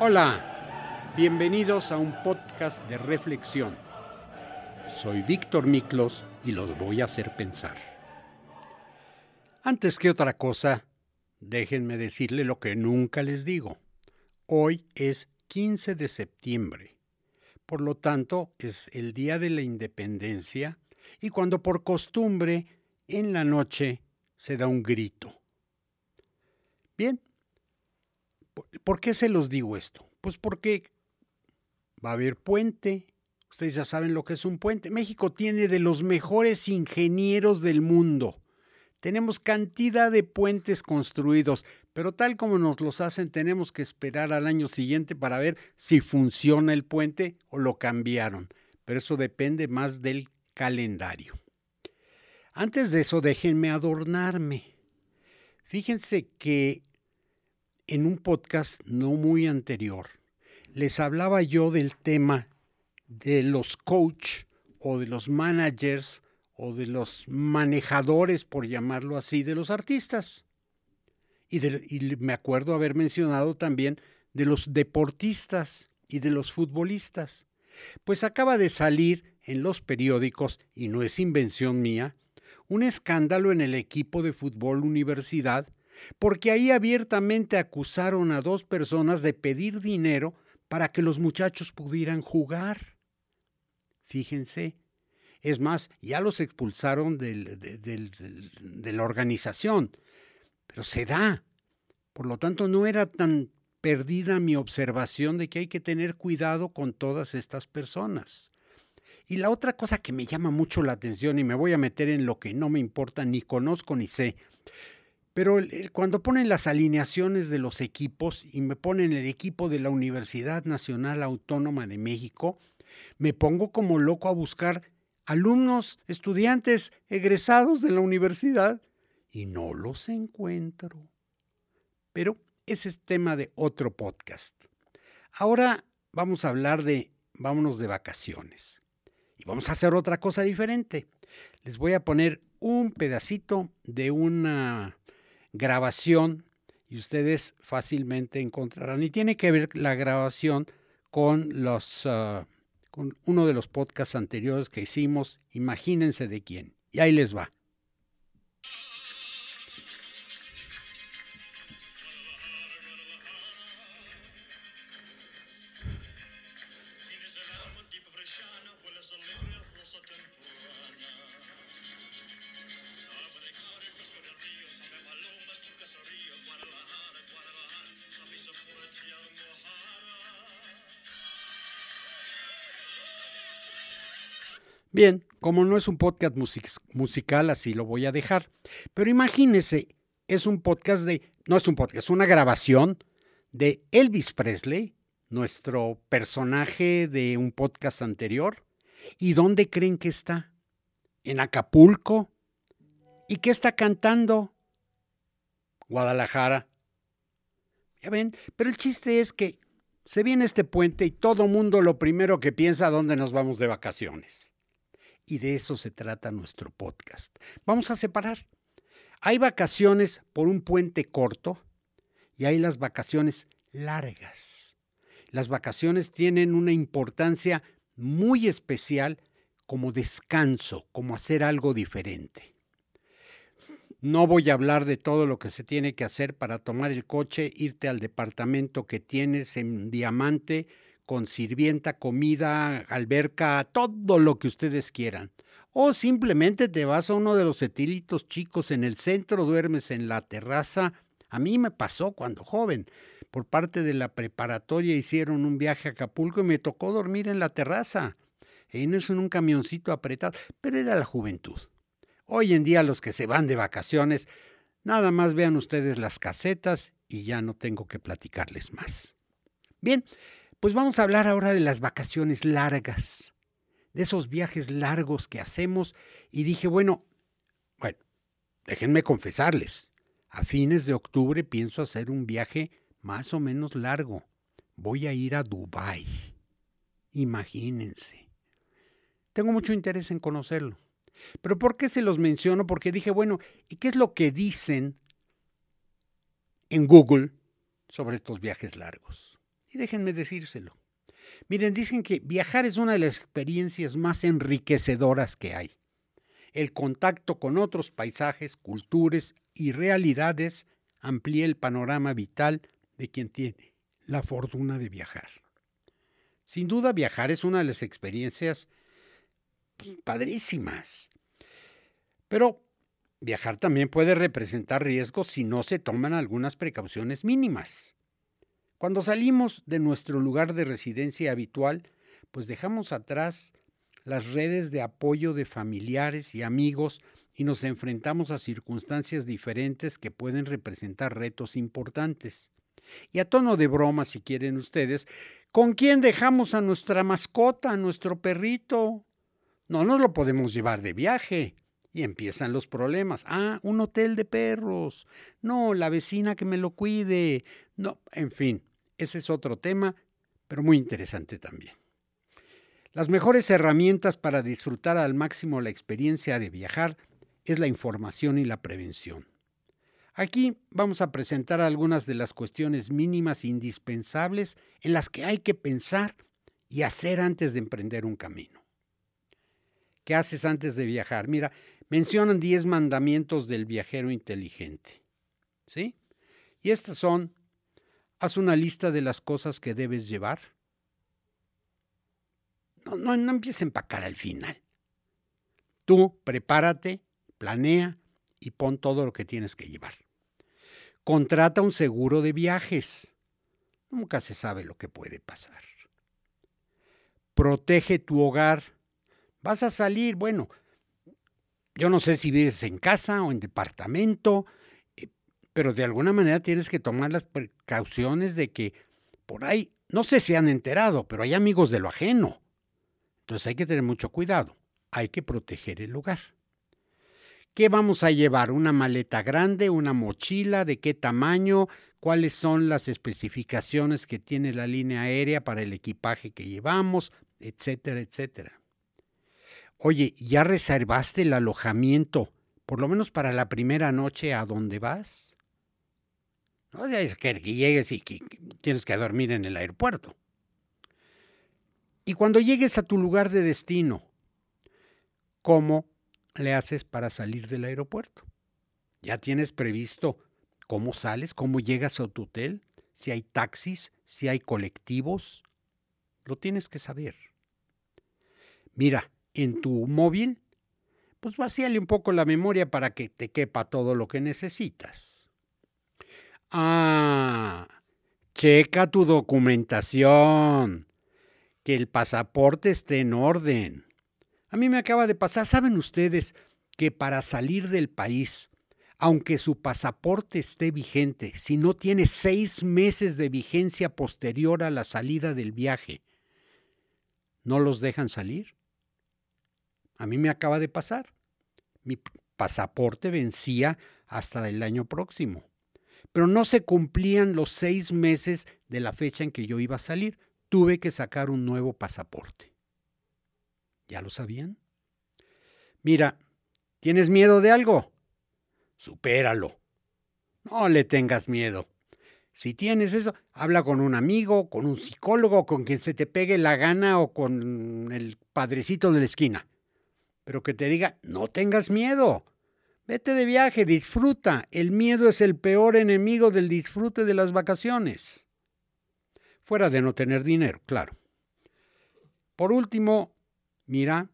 Hola, bienvenidos a un podcast de reflexión. Soy Víctor Miklos y los voy a hacer pensar. Antes que otra cosa, déjenme decirle lo que nunca les digo. Hoy es 15 de septiembre. Por lo tanto, es el día de la independencia y cuando por costumbre en la noche se da un grito. Bien, ¿por qué se los digo esto? Pues porque va a haber puente. Ustedes ya saben lo que es un puente. México tiene de los mejores ingenieros del mundo. Tenemos cantidad de puentes construidos, pero tal como nos los hacen, tenemos que esperar al año siguiente para ver si funciona el puente o lo cambiaron. Pero eso depende más del calendario. Antes de eso, déjenme adornarme. Fíjense que en un podcast no muy anterior les hablaba yo del tema de los coach o de los managers o de los manejadores, por llamarlo así, de los artistas. Y, me acuerdo haber mencionado también de los deportistas y de los futbolistas. Pues acaba de salir en los periódicos, y no es invención mía, un escándalo en el equipo de fútbol universidad, porque ahí abiertamente acusaron a dos personas de pedir dinero para que los muchachos pudieran jugar. Fíjense, es más, ya los expulsaron de la organización, pero se da. Por lo tanto, no era tan perdida mi observación de que hay que tener cuidado con todas estas personas. Y la otra cosa que me llama mucho la atención y me voy a meter en lo que no me importa, ni conozco ni sé, pero cuando ponen las alineaciones de los equipos y me ponen el equipo de la Universidad Nacional Autónoma de México, me pongo como loco a buscar alumnos, estudiantes, egresados de la universidad y no los encuentro. Pero ese es tema de otro podcast. Ahora vamos a hablar de vámonos de vacaciones. Y vamos a hacer otra cosa diferente. Les voy a poner un pedacito de una grabación y ustedes fácilmente encontrarán. Y tiene que ver la grabación con los ah, con uno de los podcasts anteriores que hicimos, imagínense de quién. Y ahí les va. Bien, como no es un podcast musical, así lo voy a dejar. Pero imagínese, es un podcast de, no es un podcast, es una grabación de Elvis Presley, nuestro personaje de un podcast anterior. ¿Y dónde creen que está? En Acapulco. ¿Y qué está cantando? Guadalajara. Ya ven, pero el chiste es que se viene este puente y todo mundo lo primero que piensa dónde nos vamos de vacaciones. Y de eso se trata nuestro podcast. Vamos a separar. Hay vacaciones por un puente corto y hay las vacaciones largas. Las vacaciones tienen una importancia muy especial como descanso, como hacer algo diferente. No voy a hablar de todo lo que se tiene que hacer para tomar el coche, irte al departamento que tienes en Diamante, con sirvienta, comida, alberca, todo lo que ustedes quieran. O simplemente te vas a uno de los etílitos chicos en el centro, duermes en la terraza. A mí me pasó cuando joven. Por parte de la preparatoria hicieron un viaje a Acapulco y me tocó dormir en la terraza. Y no es en un camioncito apretado, pero era la juventud. Hoy en día los que se van de vacaciones, nada más vean ustedes las casetas y ya no tengo que platicarles más. Bien, pues vamos a hablar ahora de las vacaciones largas, de esos viajes largos que hacemos. Y dije, bueno, bueno, déjenme confesarles, a fines de octubre pienso hacer un viaje más o menos largo. Voy a ir a Dubái. Imagínense. Tengo mucho interés en conocerlo. Pero ¿por qué se los menciono? Porque dije, bueno, ¿y qué es lo que dicen en Google sobre estos viajes largos? Y déjenme decírselo. Miren, dicen que viajar es una de las experiencias más enriquecedoras que hay. El contacto con otros paisajes, culturas y realidades amplía el panorama vital de quien tiene la fortuna de viajar. Sin duda, viajar es una de las experiencias pues, padrísimas. Pero viajar también puede representar riesgos si no se toman algunas precauciones mínimas. Cuando salimos de nuestro lugar de residencia habitual, pues dejamos atrás las redes de apoyo de familiares y amigos y nos enfrentamos a circunstancias diferentes que pueden representar retos importantes. Y a tono de broma, si quieren ustedes, ¿con quién dejamos a nuestra mascota, a nuestro perrito? No nos lo podemos llevar de viaje. Y empiezan los problemas. Ah, un hotel de perros. No, la vecina que me lo cuide. No, en fin, ese es otro tema, pero muy interesante también. Las mejores herramientas para disfrutar al máximo la experiencia de viajar es la información y la prevención. Aquí vamos a presentar algunas de las cuestiones mínimas indispensables en las que hay que pensar y hacer antes de emprender un camino. ¿Qué haces antes de viajar? Mira, mencionan 10 mandamientos del viajero inteligente. ¿Sí? Y estas son, haz una lista de las cosas que debes llevar. No, no, no empieces a empacar al final. Tú prepárate, planea y pon todo lo que tienes que llevar. Contrata un seguro de viajes. Nunca se sabe lo que puede pasar. Protege tu hogar. Vas a salir, bueno, yo no sé si vives en casa o en departamento, pero de alguna manera tienes que tomar las precauciones de que por ahí, no sé si han enterado, pero hay amigos de lo ajeno. Entonces hay que tener mucho cuidado. Hay que proteger el lugar. ¿Qué vamos a llevar? ¿Una maleta grande? ¿Una mochila? ¿De qué tamaño? ¿Cuáles son las especificaciones que tiene la línea aérea para el equipaje que llevamos? Etcétera, etcétera. Oye, ¿ya reservaste el alojamiento, por lo menos para la primera noche a dónde vas? No es que llegues y que tienes que dormir en el aeropuerto. Y cuando llegues a tu lugar de destino, ¿cómo le haces para salir del aeropuerto? ¿Ya tienes previsto cómo sales, cómo llegas a tu hotel? Si hay taxis, si hay colectivos, lo tienes que saber. Mira, en tu móvil, pues vacíale un poco la memoria para que te quepa todo lo que necesitas. Ah, checa tu documentación, que el pasaporte esté en orden. A mí me acaba de pasar, ¿saben ustedes que para salir del país, aunque su pasaporte esté vigente, si no tiene seis meses de vigencia posterior a la salida del viaje, no los dejan salir? A mí me acaba de pasar. Mi pasaporte vencía hasta el año próximo, pero no se cumplían los seis meses de la fecha en que yo iba a salir. Tuve que sacar un nuevo pasaporte. ¿Ya lo sabían? Mira, ¿tienes miedo de algo? Supéralo. No le tengas miedo. Si tienes eso, habla con un amigo, con un psicólogo, con quien se te pegue la gana o con el padrecito de la esquina. Pero que te diga, no tengas miedo. Vete de viaje, disfruta. El miedo es el peor enemigo del disfrute de las vacaciones. Fuera de no tener dinero, claro. Por último, Mira,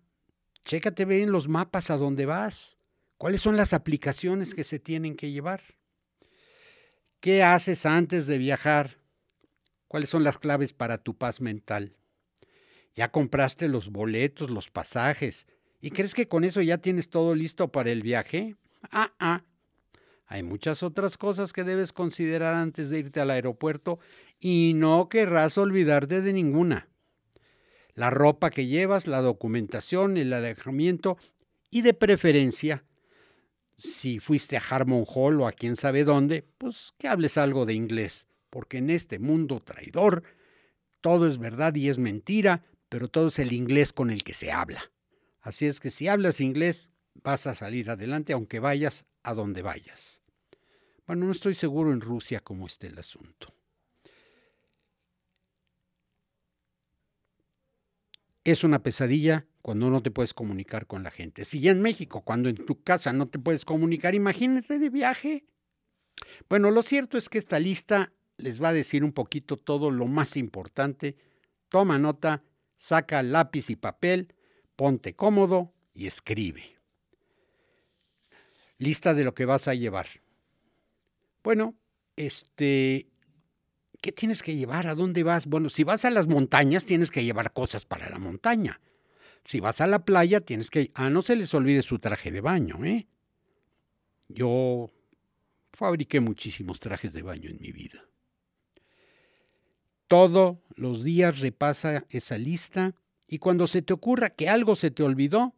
chécate bien los mapas a dónde vas. ¿Cuáles son las aplicaciones que se tienen que llevar? ¿Qué haces antes de viajar? ¿Cuáles son las claves para tu paz mental? ¿Ya compraste los boletos, los pasajes? ¿Y crees que con eso ya tienes todo listo para el viaje? Ah, ah. Hay muchas otras cosas que debes considerar antes de irte al aeropuerto y no querrás olvidarte de ninguna la ropa que llevas, la documentación, el alejamiento y de preferencia, si fuiste a Harmon Hall o a quién sabe dónde, pues que hables algo de inglés, porque en este mundo traidor todo es verdad y es mentira, pero todo es el inglés con el que se habla. Así es que si hablas inglés, vas a salir adelante aunque vayas a donde vayas. Bueno, no estoy seguro en Rusia cómo esté el asunto. es una pesadilla cuando no te puedes comunicar con la gente. Si ya en México, cuando en tu casa no te puedes comunicar, imagínate de viaje. Bueno, lo cierto es que esta lista les va a decir un poquito todo lo más importante. Toma nota, saca lápiz y papel, ponte cómodo y escribe. Lista de lo que vas a llevar. Bueno, este, ¿qué tienes que llevar? ¿A dónde vas? Bueno, si vas a las montañas, tienes que llevar cosas para la montaña. Si vas a la playa, tienes que... Ah, no se les olvide su traje de baño, ¿eh? Yo fabriqué muchísimos trajes de baño en mi vida. Todos los días repasa esa lista y cuando se te ocurra que algo se te olvidó,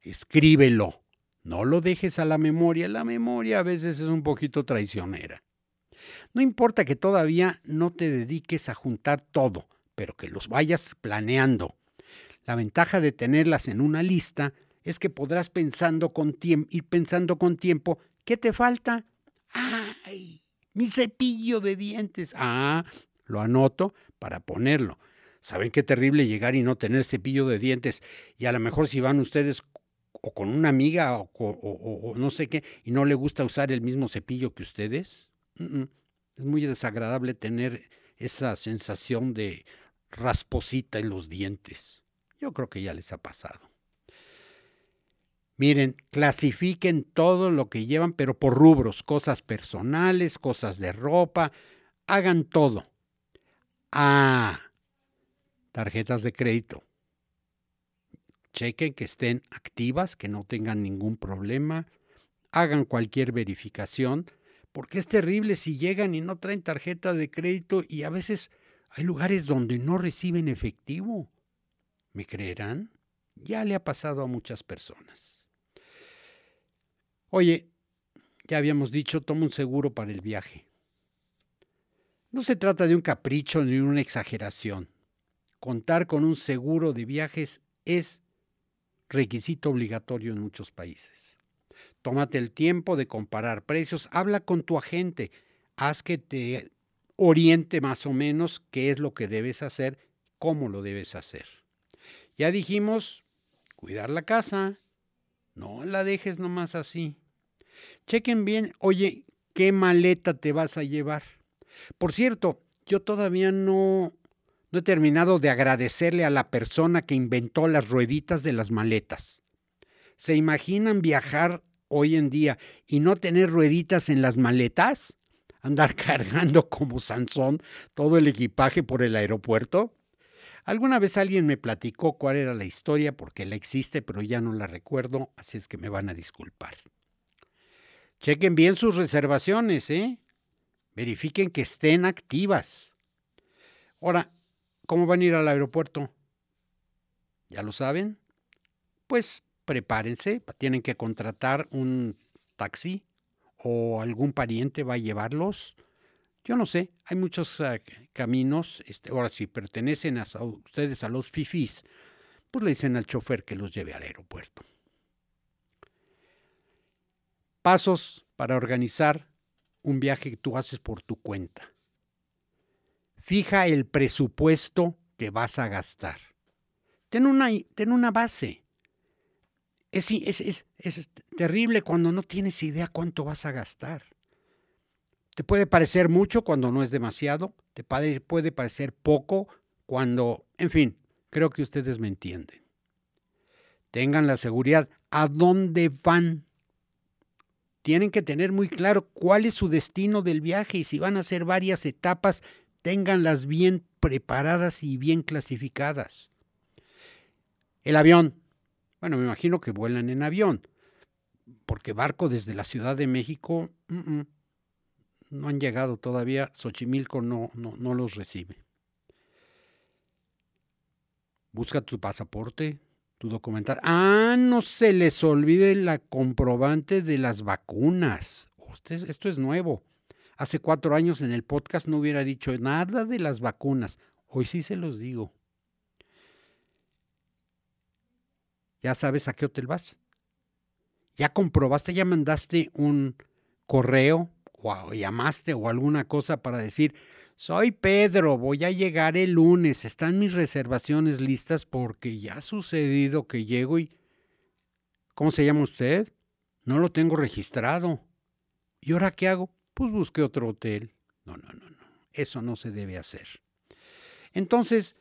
escríbelo. No lo dejes a la memoria. La memoria a veces es un poquito traicionera. No importa que todavía no te dediques a juntar todo, pero que los vayas planeando. La ventaja de tenerlas en una lista es que podrás pensando con ir pensando con tiempo qué te falta. ¡Ay! Mi cepillo de dientes. Ah, lo anoto para ponerlo. ¿Saben qué terrible llegar y no tener cepillo de dientes? Y a lo mejor si van ustedes o con una amiga o, no sé qué y no le gusta usar el mismo cepillo que ustedes. Es muy desagradable tener esa sensación de rasposita en los dientes. Yo creo que ya les ha pasado. Miren, clasifiquen todo lo que llevan, pero por rubros, cosas personales, cosas de ropa, hagan todo. Ah, tarjetas de crédito. Chequen que estén activas, que no tengan ningún problema. Hagan cualquier verificación, porque es terrible si llegan y no traen tarjeta de crédito y a veces hay lugares donde no reciben efectivo. ¿Me creerán? Ya le ha pasado a muchas personas. Oye, ya habíamos dicho, toma un seguro para el viaje. No se trata de un capricho ni una exageración. Contar con un seguro de viajes es requisito obligatorio en muchos países. Tómate el tiempo de comparar precios, habla con tu agente, haz que te oriente más o menos qué es lo que debes hacer, cómo lo debes hacer. Ya dijimos, cuidar la casa, no la dejes nomás así. Chequen bien, oye, ¿qué maleta te vas a llevar? Por cierto, yo todavía no, no he terminado de agradecerle a la persona que inventó las rueditas de las maletas. ¿Se imaginan viajar hoy en día y no tener rueditas en las maletas? ¿Andar cargando como Sansón todo el equipaje por el aeropuerto? Alguna vez alguien me platicó cuál era la historia porque la existe, pero ya no la recuerdo, así es que me van a disculpar. Chequen bien sus reservaciones, ¿eh? Verifiquen que estén activas. Ahora, ¿cómo van a ir al aeropuerto? ¿Ya lo saben? Pues prepárense, tienen que contratar un taxi o algún pariente va a llevarlos. Yo no sé, hay muchos ah, caminos. Este, ahora, si pertenecen a, a ustedes a los FIFIs, pues le dicen al chofer que los lleve al aeropuerto. Pasos para organizar un viaje que tú haces por tu cuenta. Fija el presupuesto que vas a gastar. Ten una, ten una base. Es, es, terrible cuando no tienes idea cuánto vas a gastar. Te puede parecer mucho cuando no es demasiado, te puede parecer poco cuando, en fin, creo que ustedes me entienden. Tengan la seguridad a dónde van tienen que tener muy claro cuál es su destino del viaje y si van a hacer varias etapas, ténganlas bien preparadas y bien clasificadas. El avión. Bueno, me imagino que vuelan en avión, porque barco desde la Ciudad de México no han llegado todavía. Xochimilco no, no, no los recibe. Busca tu pasaporte, tu documental. Ah, no se les olvide la comprobante de las vacunas. esto es nuevo. Hace cuatro años en el podcast no hubiera dicho nada de las vacunas. Hoy sí se los digo. Ya sabes a qué hotel vas. Ya comprobaste, ya mandaste un correo o llamaste o alguna cosa para decir, soy Pedro, voy a llegar el lunes, están mis reservaciones listas porque ya ha sucedido que llego y... ¿Cómo se llama usted? No lo tengo registrado. ¿Y ahora qué hago? Pues busqué otro hotel. No, no, no, no. Eso no se debe hacer. Entonces,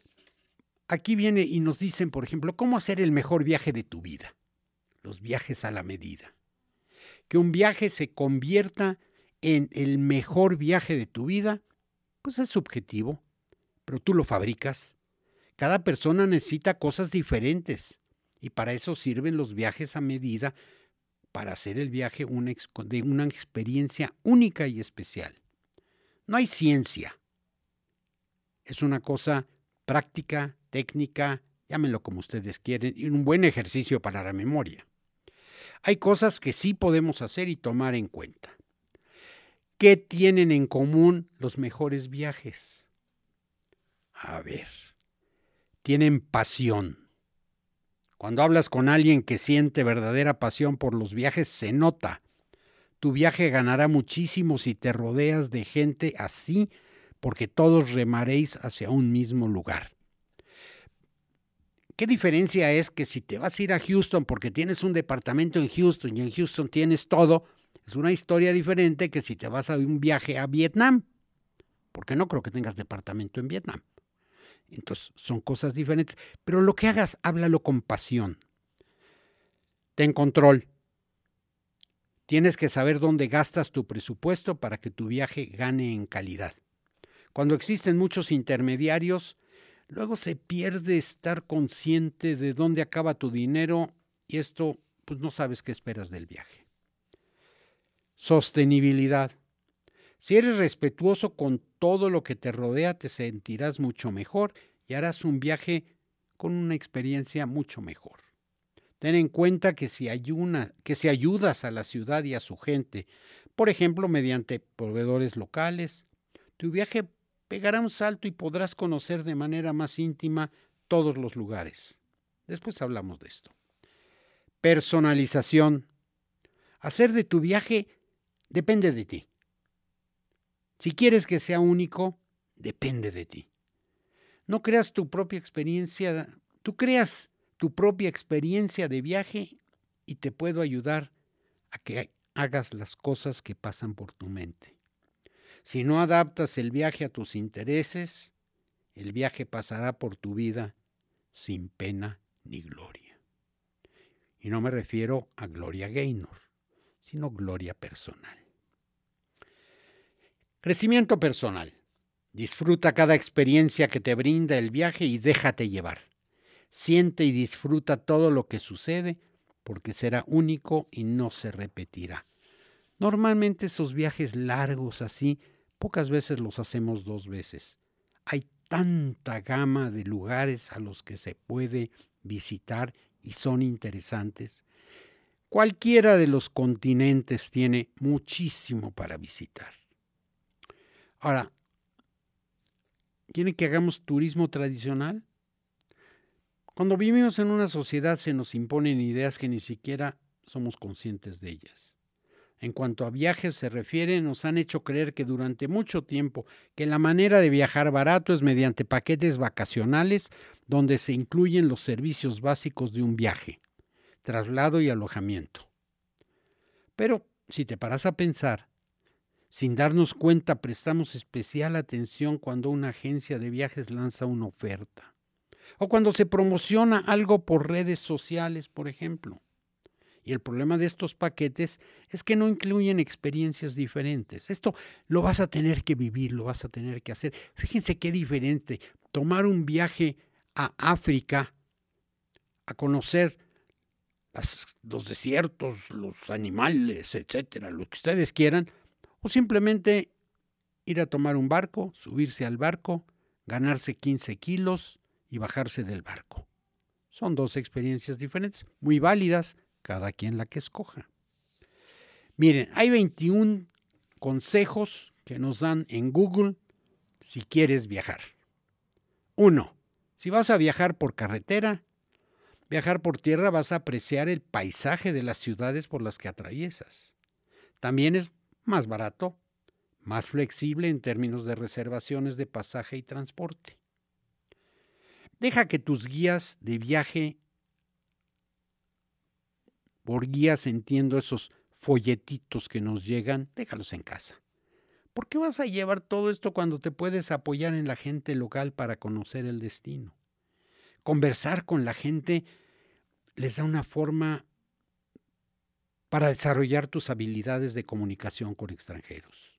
aquí viene y nos dicen, por ejemplo, cómo hacer el mejor viaje de tu vida. Los viajes a la medida. Que un viaje se convierta en el mejor viaje de tu vida, pues es subjetivo, pero tú lo fabricas. Cada persona necesita cosas diferentes y para eso sirven los viajes a medida, para hacer el viaje de una experiencia única y especial. No hay ciencia. Es una cosa práctica, técnica, llámenlo como ustedes quieren, y un buen ejercicio para la memoria. Hay cosas que sí podemos hacer y tomar en cuenta. ¿Qué tienen en común los mejores viajes? A ver, tienen pasión. Cuando hablas con alguien que siente verdadera pasión por los viajes, se nota. Tu viaje ganará muchísimo si te rodeas de gente así, porque todos remaréis hacia un mismo lugar. ¿Qué diferencia es que si te vas a ir a Houston porque tienes un departamento en Houston y en Houston tienes todo, es una historia diferente que si te vas a un viaje a Vietnam? Porque no creo que tengas departamento en Vietnam. Entonces son cosas diferentes. Pero lo que hagas, háblalo con pasión. Ten control. Tienes que saber dónde gastas tu presupuesto para que tu viaje gane en calidad. Cuando existen muchos intermediarios, luego se pierde estar consciente de dónde acaba tu dinero y esto, pues no sabes qué esperas del viaje. Sostenibilidad. Si eres respetuoso con todo lo que te rodea, te sentirás mucho mejor y harás un viaje con una experiencia mucho mejor. Ten en cuenta que si, ayudas a la ciudad y a su gente, por ejemplo, mediante proveedores locales, tu viaje pegará un salto y podrás conocer de manera más íntima todos los lugares. Después hablamos de esto. Personalización. Hacer de tu viaje depende de ti. Si quieres que sea único, depende de ti. No creas tu propia experiencia, tú creas tu propia experiencia de viaje y te puedo ayudar a que hagas las cosas que pasan por tu mente. Si no adaptas el viaje a tus intereses, el viaje pasará por tu vida sin pena ni gloria. Y no me refiero a Gloria Gaynor, sino gloria personal. Crecimiento personal. Disfruta cada experiencia que te brinda el viaje y déjate llevar. Siente y disfruta todo lo que sucede porque será único y no se repetirá. Normalmente esos viajes largos así, pocas veces los hacemos dos veces. Hay tanta gama de lugares a los que se puede visitar y son interesantes. Cualquiera de los continentes tiene muchísimo para visitar. Ahora, ¿quieren que hagamos turismo tradicional? Cuando vivimos en una sociedad se nos imponen ideas que ni siquiera somos conscientes de ellas. En cuanto a viajes se refiere, nos han hecho creer que durante mucho tiempo que la manera de viajar barato es mediante paquetes vacacionales donde se incluyen los servicios básicos de un viaje, traslado y alojamiento. Pero si te paras a pensar, sin darnos cuenta, prestamos especial atención cuando una agencia de viajes lanza una oferta. O cuando se promociona algo por redes sociales, por ejemplo. Y el problema de estos paquetes es que no incluyen experiencias diferentes. Esto lo vas a tener que vivir, lo vas a tener que hacer. Fíjense qué diferente tomar un viaje a África a conocer los desiertos, los animales, etcétera, lo que ustedes quieran, o simplemente ir a tomar un barco, subirse al barco, ganarse 15 kilos y bajarse del barco. Son dos experiencias diferentes, muy válidas, cada quien la que escoja. Miren, hay 21 consejos que nos dan en Google si quieres viajar. Uno, si vas a viajar por carretera, viajar por tierra vas a apreciar el paisaje de las ciudades por las que atraviesas. También es más barato más flexible en términos de reservaciones de pasaje y transporte. Deja que tus guías de viaje, por guías entiendo esos folletitos que nos llegan, déjalos en casa. ¿Por qué vas a llevar todo esto cuando te puedes apoyar en la gente local para conocer el destino? Conversar con la gente les da una forma para desarrollar tus habilidades de comunicación con extranjeros.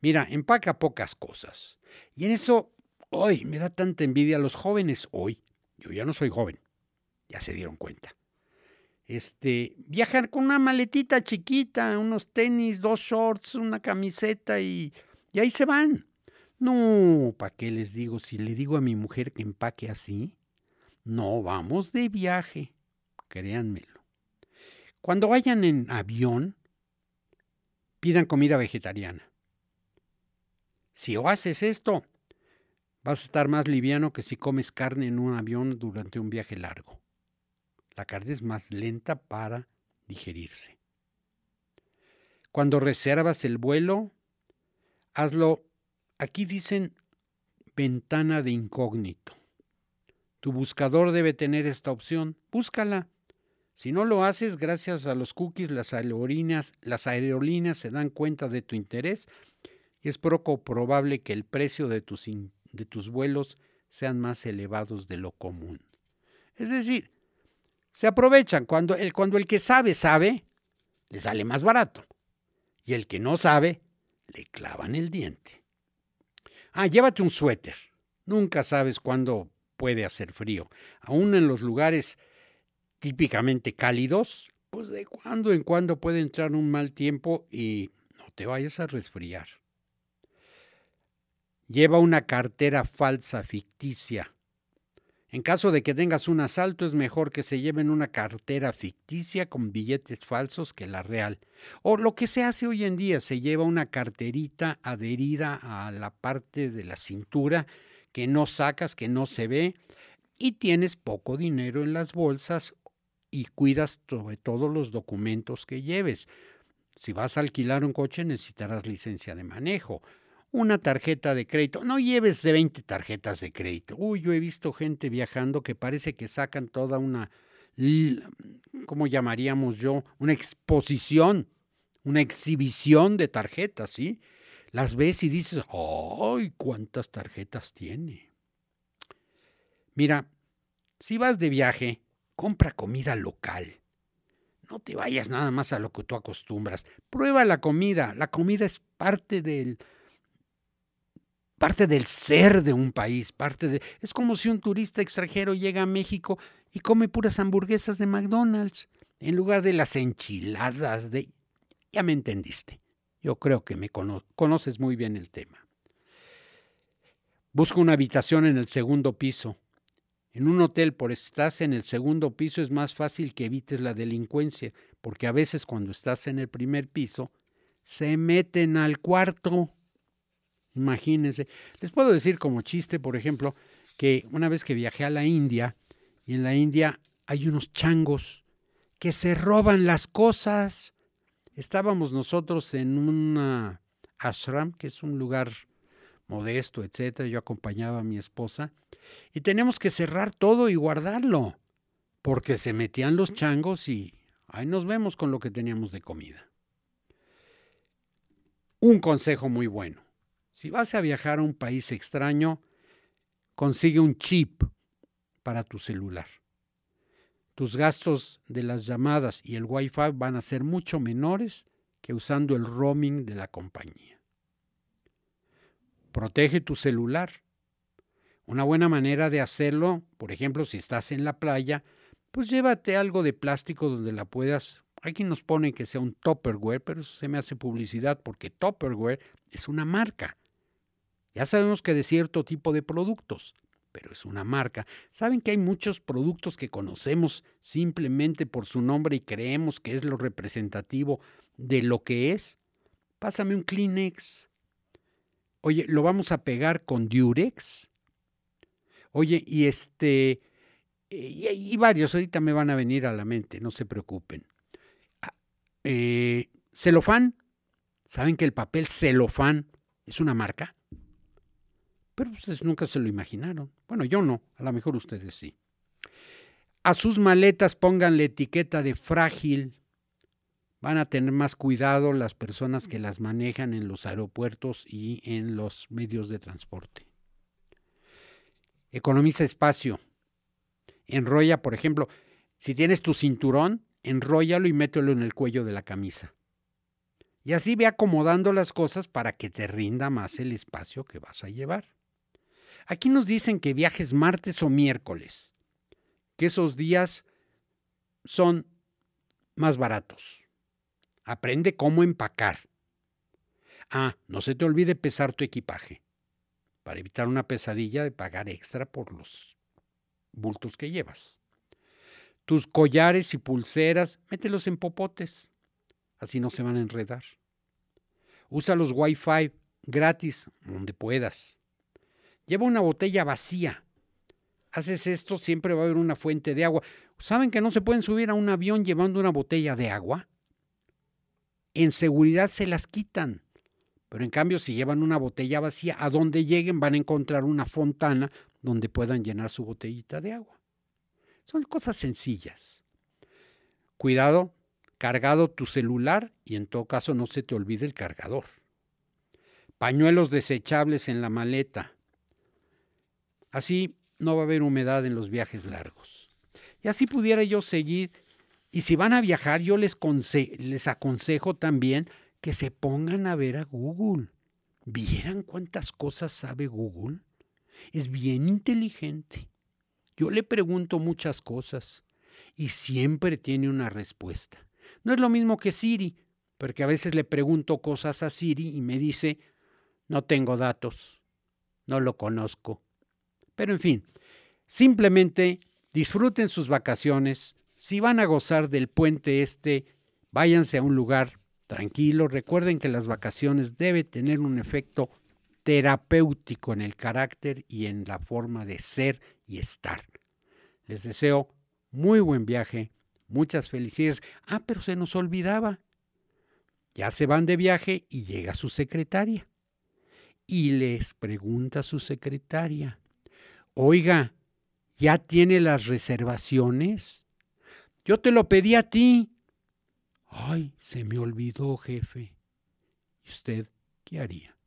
Mira, empaca pocas cosas. Y en eso, hoy me da tanta envidia a los jóvenes. Hoy, yo ya no soy joven, ya se dieron cuenta. Este, viajar con una maletita chiquita, unos tenis, dos shorts, una camiseta y, y ahí se van. No, ¿para qué les digo? Si le digo a mi mujer que empaque así, no vamos de viaje, créanmelo. Cuando vayan en avión, pidan comida vegetariana. Si haces esto, vas a estar más liviano que si comes carne en un avión durante un viaje largo. La carne es más lenta para digerirse. Cuando reservas el vuelo, hazlo, aquí dicen ventana de incógnito. Tu buscador debe tener esta opción, búscala. Si no lo haces, gracias a los cookies, las aerolíneas, se dan cuenta de tu interés y es poco probable que el precio de tus, de tus vuelos sean más elevados de lo común. Es decir, se aprovechan. Cuando el, cuando el que sabe, sabe, le sale más barato. Y el que no sabe, le clavan el diente. Ah, llévate un suéter. Nunca sabes cuándo puede hacer frío. Aún en los lugares típicamente cálidos, pues de cuando en cuando puede entrar un mal tiempo y no te vayas a resfriar. Lleva una cartera falsa ficticia en caso de que tengas un asalto, es mejor que se lleven una cartera ficticia con billetes falsos que la real. O lo que se hace hoy en día, se lleva una carterita adherida a la parte de la cintura que no sacas, que no se ve, y tienes poco dinero en las bolsas y cuidas sobre todo los documentos que lleves. Si vas a alquilar un coche necesitarás licencia de manejo una tarjeta de crédito. No lleves de 20 tarjetas de crédito. Uy, yo he visto gente viajando que parece que sacan toda una, ¿cómo llamaríamos yo? Una exposición, una exhibición de tarjetas, ¿sí? Las ves y dices, ¡ay, cuántas tarjetas tiene! Mira, si vas de viaje, compra comida local. No te vayas nada más a lo que tú acostumbras. Prueba la comida. La comida es parte del, parte del ser de un país, parte de... Es como si un turista extranjero llega a México y come puras hamburguesas de McDonald's en lugar de las enchiladas de... Ya me entendiste. Yo creo que me conoces muy bien el tema. Busca una habitación en el segundo piso. En un hotel, por estás en el segundo piso, es más fácil que evites la delincuencia, porque a veces cuando estás en el primer piso, se meten al cuarto Imagínense. Les puedo decir como chiste, por ejemplo, que una vez que viajé a la India, y en la India hay unos changos que se roban las cosas. Estábamos nosotros en una ashram, que es un lugar modesto, etcétera. Yo acompañaba a mi esposa y tenemos que cerrar todo y guardarlo, porque se metían los changos y ahí nos vemos con lo que teníamos de comida. Un consejo muy bueno. Si vas a viajar a un país extraño, consigue un chip para tu celular. Tus gastos de las llamadas y el Wi-Fi van a ser mucho menores que usando el roaming de la compañía. Protege tu celular. Una buena manera de hacerlo, por ejemplo, si estás en la playa, pues llévate algo de plástico donde la puedas. Aquí nos pone que sea un Tupperware, pero eso se me hace publicidad porque Tupperware es una marca. Ya sabemos que de cierto tipo de productos, pero es una marca. Saben que hay muchos productos que conocemos simplemente por su nombre y creemos que es lo representativo de lo que es. Pásame un Kleenex. Oye, ¿lo vamos a pegar con Durex? Oye, y este, y, varios ahorita me van a venir a la mente, no se preocupen. Ah, eh, celofán, ¿Saben que el papel celofán es una marca? Pero ustedes nunca se lo imaginaron. Bueno, yo no, a lo mejor ustedes sí. A sus maletas pónganle etiqueta de frágil. Van a tener más cuidado las personas que las manejan en los aeropuertos y en los medios de transporte. Economiza espacio. Enrolla, por ejemplo, si tienes tu cinturón, enróllalo y mételo en el cuello de la camisa. Y así ve acomodando las cosas para que te rinda más el espacio que vas a llevar. Aquí nos dicen que viajes martes o miércoles que esos días son más baratos. Aprende cómo empacar. Ah, no se te olvide pesar tu equipaje para evitar una pesadilla de pagar extra por los bultos que llevas. Tus collares y pulseras, mételos en popotes, así no se van a enredar. Usa los Wi-Fi gratis donde puedas. Lleva una botella vacía haces esto, siempre va a haber una fuente de agua. ¿Saben que no se pueden subir a un avión llevando una botella de agua? En seguridad se las quitan. Pero en cambio, si llevan una botella vacía, a donde lleguen van a encontrar una fontana donde puedan llenar su botellita de agua. Son cosas sencillas. Cuidado, cargado tu celular y en todo caso no se te olvide el cargador. Pañuelos desechables en la maleta. Así no va a haber humedad en los viajes largos. Y así pudiera yo seguir. Y si van a viajar, yo les, les aconsejo también que se pongan a ver a Google. ¿Vieran cuántas cosas sabe Google? Es bien inteligente. Yo le pregunto muchas cosas y siempre tiene una respuesta. No es lo mismo que Siri, porque a veces le pregunto cosas a Siri y me dice, no tengo datos, no lo conozco, pero en fin, simplemente disfruten sus vacaciones. Si van a gozar del puente este, váyanse a un lugar tranquilo. Recuerden que las vacaciones deben tener un efecto terapéutico en el carácter y en la forma de ser y estar. Les deseo muy buen viaje, muchas felicidades. Ah, pero se nos olvidaba. Ya se van de viaje y llega su secretaria. Y les pregunta a su secretaria, Oiga, ¿ya tiene las reservaciones? Yo te lo pedí a ti. Ay, se me olvidó, jefe. ¿Y usted qué haría?